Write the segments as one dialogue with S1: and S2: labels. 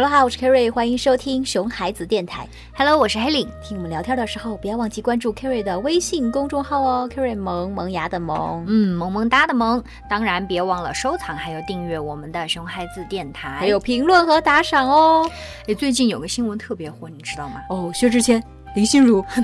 S1: Hello 哈，我是 Kerry，欢迎收听熊孩子电台。
S2: Hello，我是黑领。
S1: 听我们聊天的时候，不要忘记关注 Kerry 的微信公众号哦，Kerry 萌萌芽的萌。
S2: 嗯，萌萌哒的萌，当然别忘了收藏还有订阅我们的熊孩子电台，
S1: 还有评论和打赏哦。
S2: 哎，最近有个新闻特别火，你知道吗？
S1: 哦，薛之谦、林心如。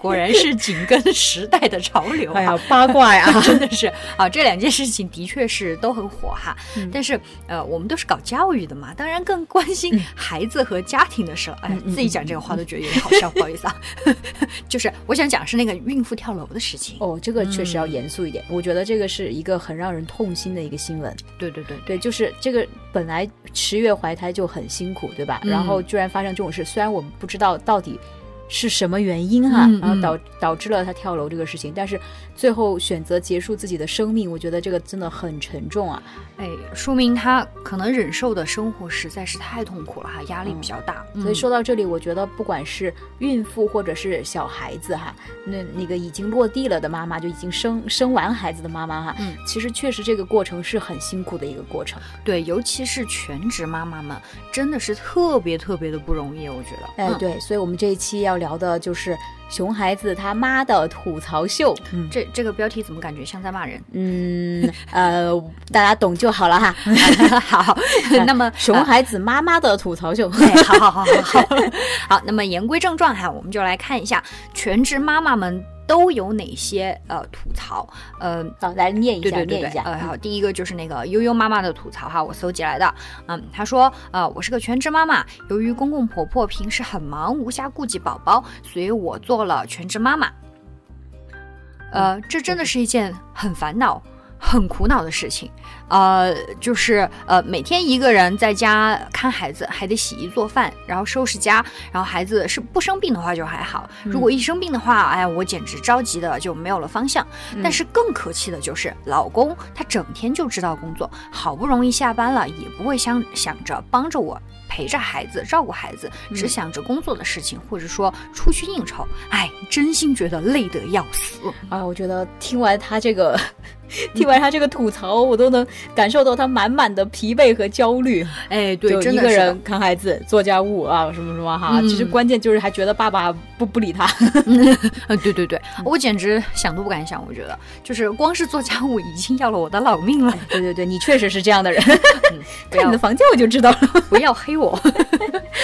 S2: 果然是紧跟时代的潮流、啊。
S1: 哎呀，八卦呀，
S2: 真的是啊！这两件事情的确是都很火哈。嗯、但是呃，我们都是搞教育的嘛，当然更关心孩子和家庭的事了。嗯、哎，自己讲这个话都觉得有点好笑，不好意思啊。就是我想讲是那个孕妇跳楼的事情。
S1: 哦，这个确实要严肃一点。嗯、我觉得这个是一个很让人痛心的一个新闻。
S2: 对对对
S1: 对，就是这个本来十月怀胎就很辛苦，对吧？
S2: 嗯、
S1: 然后居然发生这种事，虽然我们不知道到底。是什么原因哈、啊？
S2: 嗯、
S1: 然后导导致了他跳楼这个事情，但是最后选择结束自己的生命，我觉得这个真的很沉重啊！
S2: 哎，说明他可能忍受的生活实在是太痛苦了哈，压力比较大。
S1: 嗯、所以说到这里，我觉得不管是孕妇或者是小孩子哈，那那个已经落地了的妈妈，就已经生生完孩子的妈妈哈，
S2: 嗯，
S1: 其实确实这个过程是很辛苦的一个过程。
S2: 对，尤其是全职妈妈们，真的是特别特别的不容易，我觉得。
S1: 哎，对，所以我们这一期要聊的就是熊孩子他妈的吐槽秀。
S2: 嗯，这这个标题怎么感觉像在骂人？
S1: 嗯，呃，大家懂就好了哈。
S2: 好，那么
S1: 熊孩子妈妈的吐槽秀，
S2: 哎、好好好好好。好，那么言归正传哈，我们就来看一下全职妈妈们。都有哪些呃吐槽？呃，
S1: 好，来念一下，
S2: 对对对
S1: 念一下。
S2: 呃，好，第一个就是那个悠悠妈妈的吐槽哈，我搜集来的。嗯，她说，呃，我是个全职妈妈，由于公公婆婆平时很忙，无暇顾及宝宝，所以我做了全职妈妈。呃，这真的是一件很烦恼。很苦恼的事情，呃，就是呃，每天一个人在家看孩子，还得洗衣做饭，然后收拾家，然后孩子是不生病的话就还好，如果一生病的话，哎，我简直着急的就没有了方向。
S1: 嗯、
S2: 但是更可气的就是老公，他整天就知道工作，好不容易下班了，也不会想想着帮着我陪着孩子、照顾孩子，只想着工作的事情，或者说出去应酬，哎，真心觉得累得要死
S1: 啊！我觉得听完他这个。听完他这个吐槽，我都能感受到他满满的疲惫和焦虑。
S2: 哎，对，
S1: 就一个人看孩子、做家务啊，什么什么哈。
S2: 嗯、
S1: 其实关键就是还觉得爸爸不不理他。
S2: 嗯，对对对，我简直想都不敢想。我觉得，就是光是做家务已经要了我的老命了。
S1: 哎、对对对，你确实是这样的人。嗯、看你的房间我就知道了，
S2: 不要黑我。我。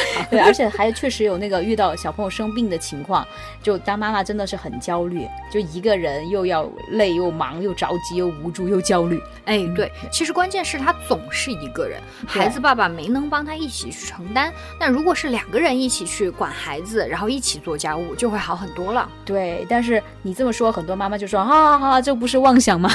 S1: 对，而且还确实有那个遇到小朋友生病的情况，就当妈妈真的是很焦虑，就一个人又要累又忙又着急。又无助又焦虑，
S2: 哎，对，其实关键是他总是一个人，孩子爸爸没能帮他一起去承担。那如果是两个人一起去管孩子，然后一起做家务，就会好很多了。
S1: 对，但是你这么说，很多妈妈就说：“哈哈哈，这不是妄想吗？”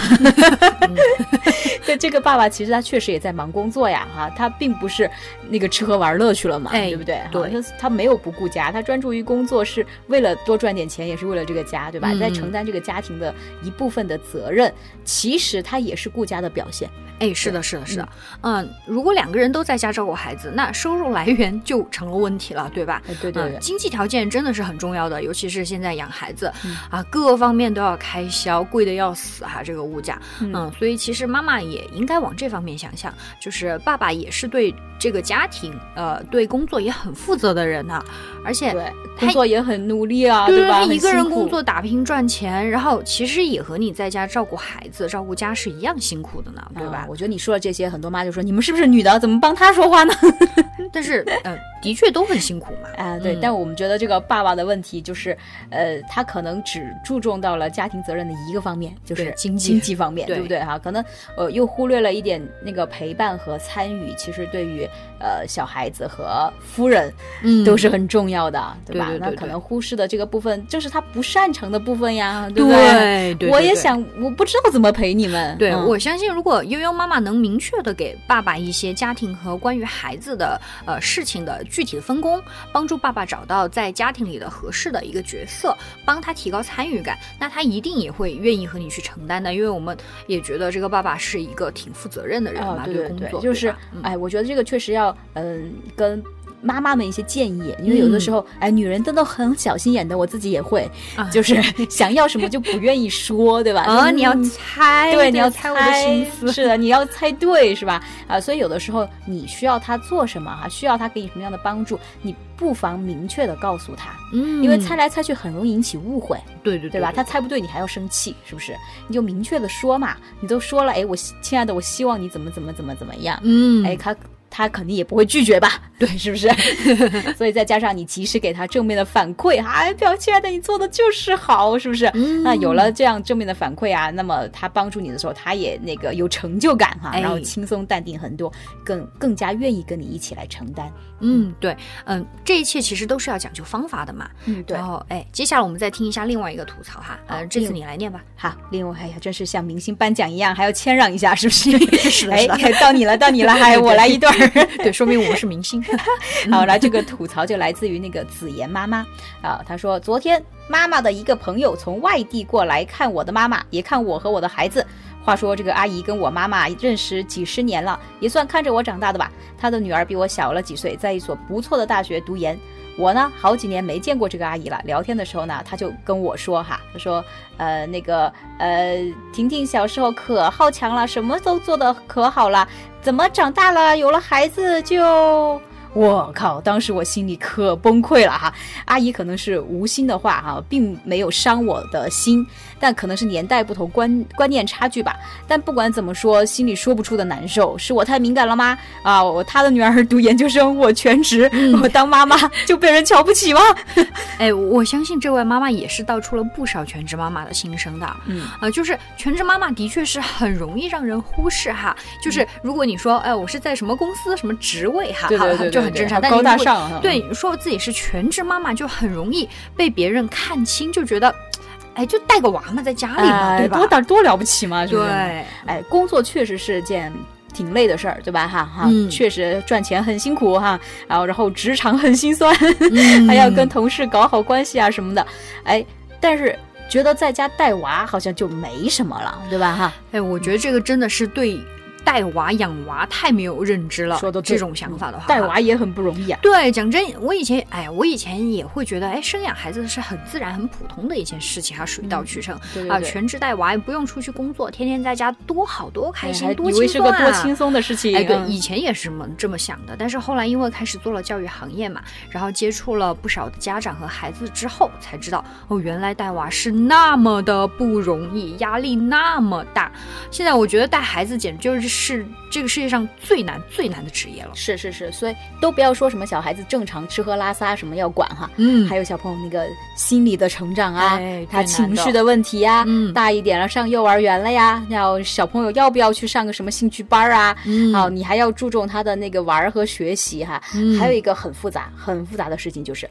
S1: 对，这个爸爸其实他确实也在忙工作呀，哈，他并不是那个吃喝玩乐去了嘛，
S2: 哎、
S1: 对不对？
S2: 对，
S1: 他他没有不顾家，他专注于工作，是为了多赚点钱，也是为了这个家，对吧？
S2: 嗯、
S1: 在承担这个家庭的一部分的责任。其实他也是顾家的表现，
S2: 哎，是的，是的，是的，嗯，如果两个人都在家照顾孩子，那收入来源就成了问题了，对吧？
S1: 哎、对对对、
S2: 嗯，经济条件真的是很重要的，尤其是现在养孩子、嗯、啊，各方面都要开销，贵的要死哈、啊，这个物价，嗯,嗯，所以其实妈妈也应该往这方面想想，就是爸爸也是对这个家庭，呃，对工作也很负责的人呢、啊，而且
S1: 对工作也很努力啊，
S2: 对
S1: 吧？
S2: 他一个人工作打拼赚钱，然后其实也和你在家照顾孩子。照顾家是一样辛苦的呢，对吧？
S1: 嗯、我觉得你说的这些，很多妈就说你们是不是女的，怎么帮她说话呢？
S2: 但是，呃，的确都很辛苦嘛。
S1: 啊，对。嗯、但我们觉得这个爸爸的问题就是，呃，他可能只注重到了家庭责任的一个方面，就是
S2: 经济
S1: 经济方面，
S2: 对,
S1: 对不对？哈，可能呃又忽略了一点那个陪伴和参与，其实对于呃小孩子和夫人，
S2: 嗯，
S1: 都是很重要的，对吧？
S2: 对对对对
S1: 那可能忽视的这个部分，就是他不擅长的部分呀，
S2: 对
S1: 不
S2: 对？对
S1: 我也想，我不知道怎么陪你们。
S2: 对、
S1: 嗯、
S2: 我相信，如果悠悠妈妈能明确的给爸爸一些家庭和关于孩子的呃事情的具体的分工，帮助爸爸找到在家庭里的合适的一个角色，帮他提高参与感，那他一定也会愿意和你去承担的。因为我们也觉得这个爸爸是一个挺负责任的人嘛，
S1: 哦、对对
S2: 工作
S1: 就是
S2: 嗯、
S1: 哎，我觉得这个确实要嗯跟。妈妈们一些建议，因为有的时候，哎，女人真的很小心眼的，我自己也会，就是 想要什么就不愿意说，对吧？
S2: 啊，你要猜，
S1: 对，你要
S2: 猜我的心思，
S1: 是的，你要猜对，是吧？啊，所以有的时候你需要他做什么哈，需要他给你什么样的帮助，你不妨明确的告诉他，
S2: 嗯，
S1: 因为猜来猜去很容易引起误会，
S2: 对对
S1: 对吧？他猜不对，你还要生气，是不是？你就明确的说嘛，你都说了，哎，我亲爱的，我希望你怎么怎么怎么怎么样，
S2: 嗯，
S1: 哎，他。他肯定也不会拒绝吧？对，是不是？所以再加上你及时给他正面的反馈，哎，表亲爱的，你做的就是好，是不是？那有了这样正面的反馈啊，那么他帮助你的时候，他也那个有成就感哈，然后轻松淡定很多，更更加愿意跟你一起来承担。
S2: 嗯，对，嗯，这一切其实都是要讲究方法的嘛。
S1: 嗯，对。
S2: 然后，哎，接下来我们再听一下另外一个吐槽哈。呃，这次你来念吧。
S1: 好，另外，哎呀，真是像明星颁奖一样，还要谦让一下，是不是？
S2: 是的，
S1: 哎，到你了，到你了，还我来一段。
S2: 对，说明我们是明星。
S1: 好，来这个吐槽就来自于那个子妍妈妈啊，她说昨天妈妈的一个朋友从外地过来看我的妈妈，也看我和我的孩子。话说这个阿姨跟我妈妈认识几十年了，也算看着我长大的吧。她的女儿比我小了几岁，在一所不错的大学读研。我呢，好几年没见过这个阿姨了。聊天的时候呢，她就跟我说哈，她说，呃，那个，呃，婷婷小时候可好强了，什么都做得可好了，怎么长大了有了孩子就……我靠！当时我心里可崩溃了哈。阿姨可能是无心的话哈，并没有伤我的心，但可能是年代不同，观观念差距吧。但不管怎么说，心里说不出的难受，是我太敏感了吗？啊，我他的女儿读研究生，我全职，我当妈妈就被人瞧不起吗？
S2: 哎，我相信这位妈妈也是道出了不少全职妈妈的心声的。
S1: 嗯，
S2: 啊，就是全职妈妈的确是很容易让人忽视哈。就是如果你说，哎，我是在什么公司什么职位哈，
S1: 对对对。
S2: 很正常，
S1: 高大上。
S2: 对，说自己是全职妈妈，就很容易被别人看清，就觉得，哎，就带个娃嘛，在家里嘛，对吧？
S1: 多大多了不起嘛？
S2: 对，
S1: 哎，工作确实是件挺累的事儿，对吧？哈哈，确实赚钱很辛苦哈，然后然后职场很心酸，还要跟同事搞好关系啊什么的，哎，但是觉得在家带娃好像就没什么了，对吧？哈，
S2: 哎，我觉得这个真的是对。带娃养娃太没有认知了，
S1: 说的
S2: 这种想法的话，
S1: 带娃也很不容易啊。
S2: 对，讲真，我以前，哎，我以前也会觉得，哎，生养孩子是很自然、很普通的一件事情，哈，水到渠成啊，全职带娃也不用出去工作，天天在家多好多开心，多轻松
S1: 啊！多轻松的事情。
S2: 哎，对，以前也是这么这么想的，但是后来因为开始做了教育行业嘛，然后接触了不少的家长和孩子之后，才知道哦，原来带娃是那么的不容易，压力那么大。现在我觉得带孩子简直就是这个。世界上最难最难的职业了，
S1: 是是是，所以都不要说什么小孩子正常吃喝拉撒什么要管哈，
S2: 嗯，
S1: 还有小朋友那个心理的成长啊，他情绪的问题呀，嗯，大一点了上幼儿园了呀，要小朋友要不要去上个什么兴趣班啊，
S2: 嗯，
S1: 好，你还要注重他的那个玩和学习哈，还有一个很复杂很复杂的事情就是。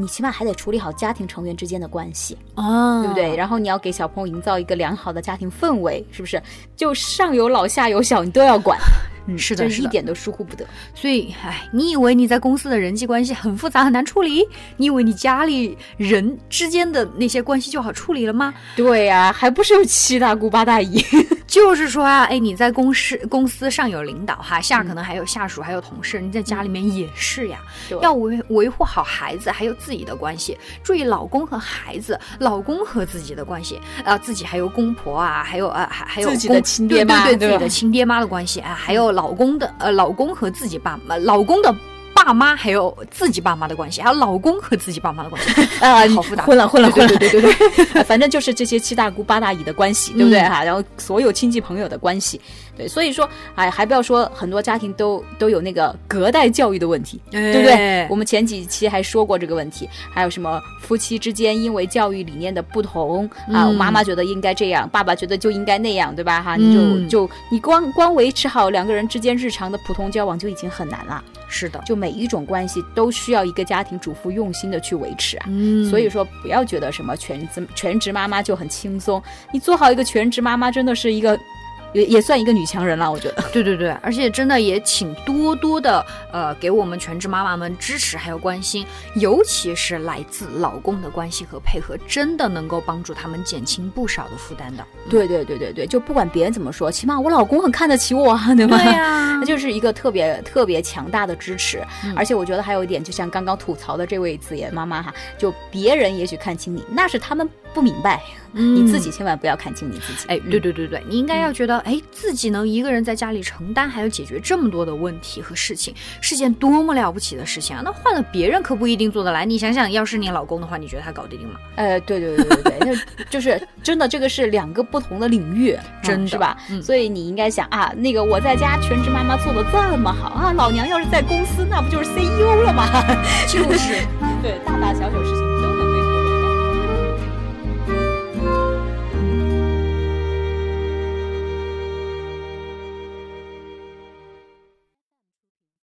S1: 你起码还得处理好家庭成员之间的关系
S2: 啊，
S1: 对不对？然后你要给小朋友营造一个良好的家庭氛围，是不是？就上有老下有小，你都要管。
S2: 嗯，是的，
S1: 一点都疏忽不得。
S2: 所以，哎，你以为你在公司的人际关系很复杂很难处理？你以为你家里人之间的那些关系就好处理了吗？
S1: 对呀，还不是有七大姑八大姨。
S2: 就是说啊，哎，你在公司公司上有领导哈，下可能还有下属，还有同事，你在家里面也是呀，要维维护好孩子还有自己的关系，注意老公和孩子，老公和自己的关系啊，自己还有公婆啊，还有啊还还有
S1: 自己的亲爹妈，
S2: 对对对，自己的亲爹妈的关系啊，还有老公的呃老公和自己爸妈，老公的。爸妈还有自己爸妈的关系，还有老公和自己爸妈的关系，啊，好复杂，
S1: 混了混了混了，
S2: 对对对对，
S1: 反正就是这些七大姑八大姨的关系，对不对哈？然后所有亲戚朋友的关系，对，所以说，哎，还不要说很多家庭都都有那个隔代教育的问题，对不对？我们前几期还说过这个问题，还有什么夫妻之间因为教育理念的不同啊，妈妈觉得应该这样，爸爸觉得就应该那样，对吧？哈，你就就你光光维持好两个人之间日常的普通交往就已经很难了。
S2: 是的，
S1: 就每一种关系都需要一个家庭主妇用心的去维持啊。
S2: 嗯，
S1: 所以说不要觉得什么全职全职妈妈就很轻松，你做好一个全职妈妈真的是一个也也算一个女强人了，我觉得。
S2: 对对对，而且真的也请多多的呃给我们全职妈妈们支持还有关心，尤其是来自老公的关心和配合，真的能够帮助他们减轻不少的负担的。
S1: 对对对对对，就不管别人怎么说，起码我老公很看得起我，对吗？
S2: 对呀
S1: 那 就是一个特别特别强大的支持。
S2: 嗯
S1: 而且我觉得还有一点，就像刚刚吐槽的这位子妍妈妈哈，就别人也许看清你，那是他们不明白，你自己千万不要看清你自己。
S2: 哎，对对对对，你应该要觉得，哎，自己能一个人在家里承担还要解决这么多的问题和事情，是件多么了不起的事情啊！那换了别人可不一定做得来。你想想，要是你老公的话，你觉得他搞得定吗？
S1: 呃，对对对对对对，就 就是真的，这个是两个不同的领域，
S2: 真
S1: 嗯是吧？
S2: 嗯
S1: 所以你应该想啊，那个我在家全职妈妈做的这么好啊，老娘要是在公司，那不就是 CEO 了吗？
S2: 就是。
S1: 对，大大小小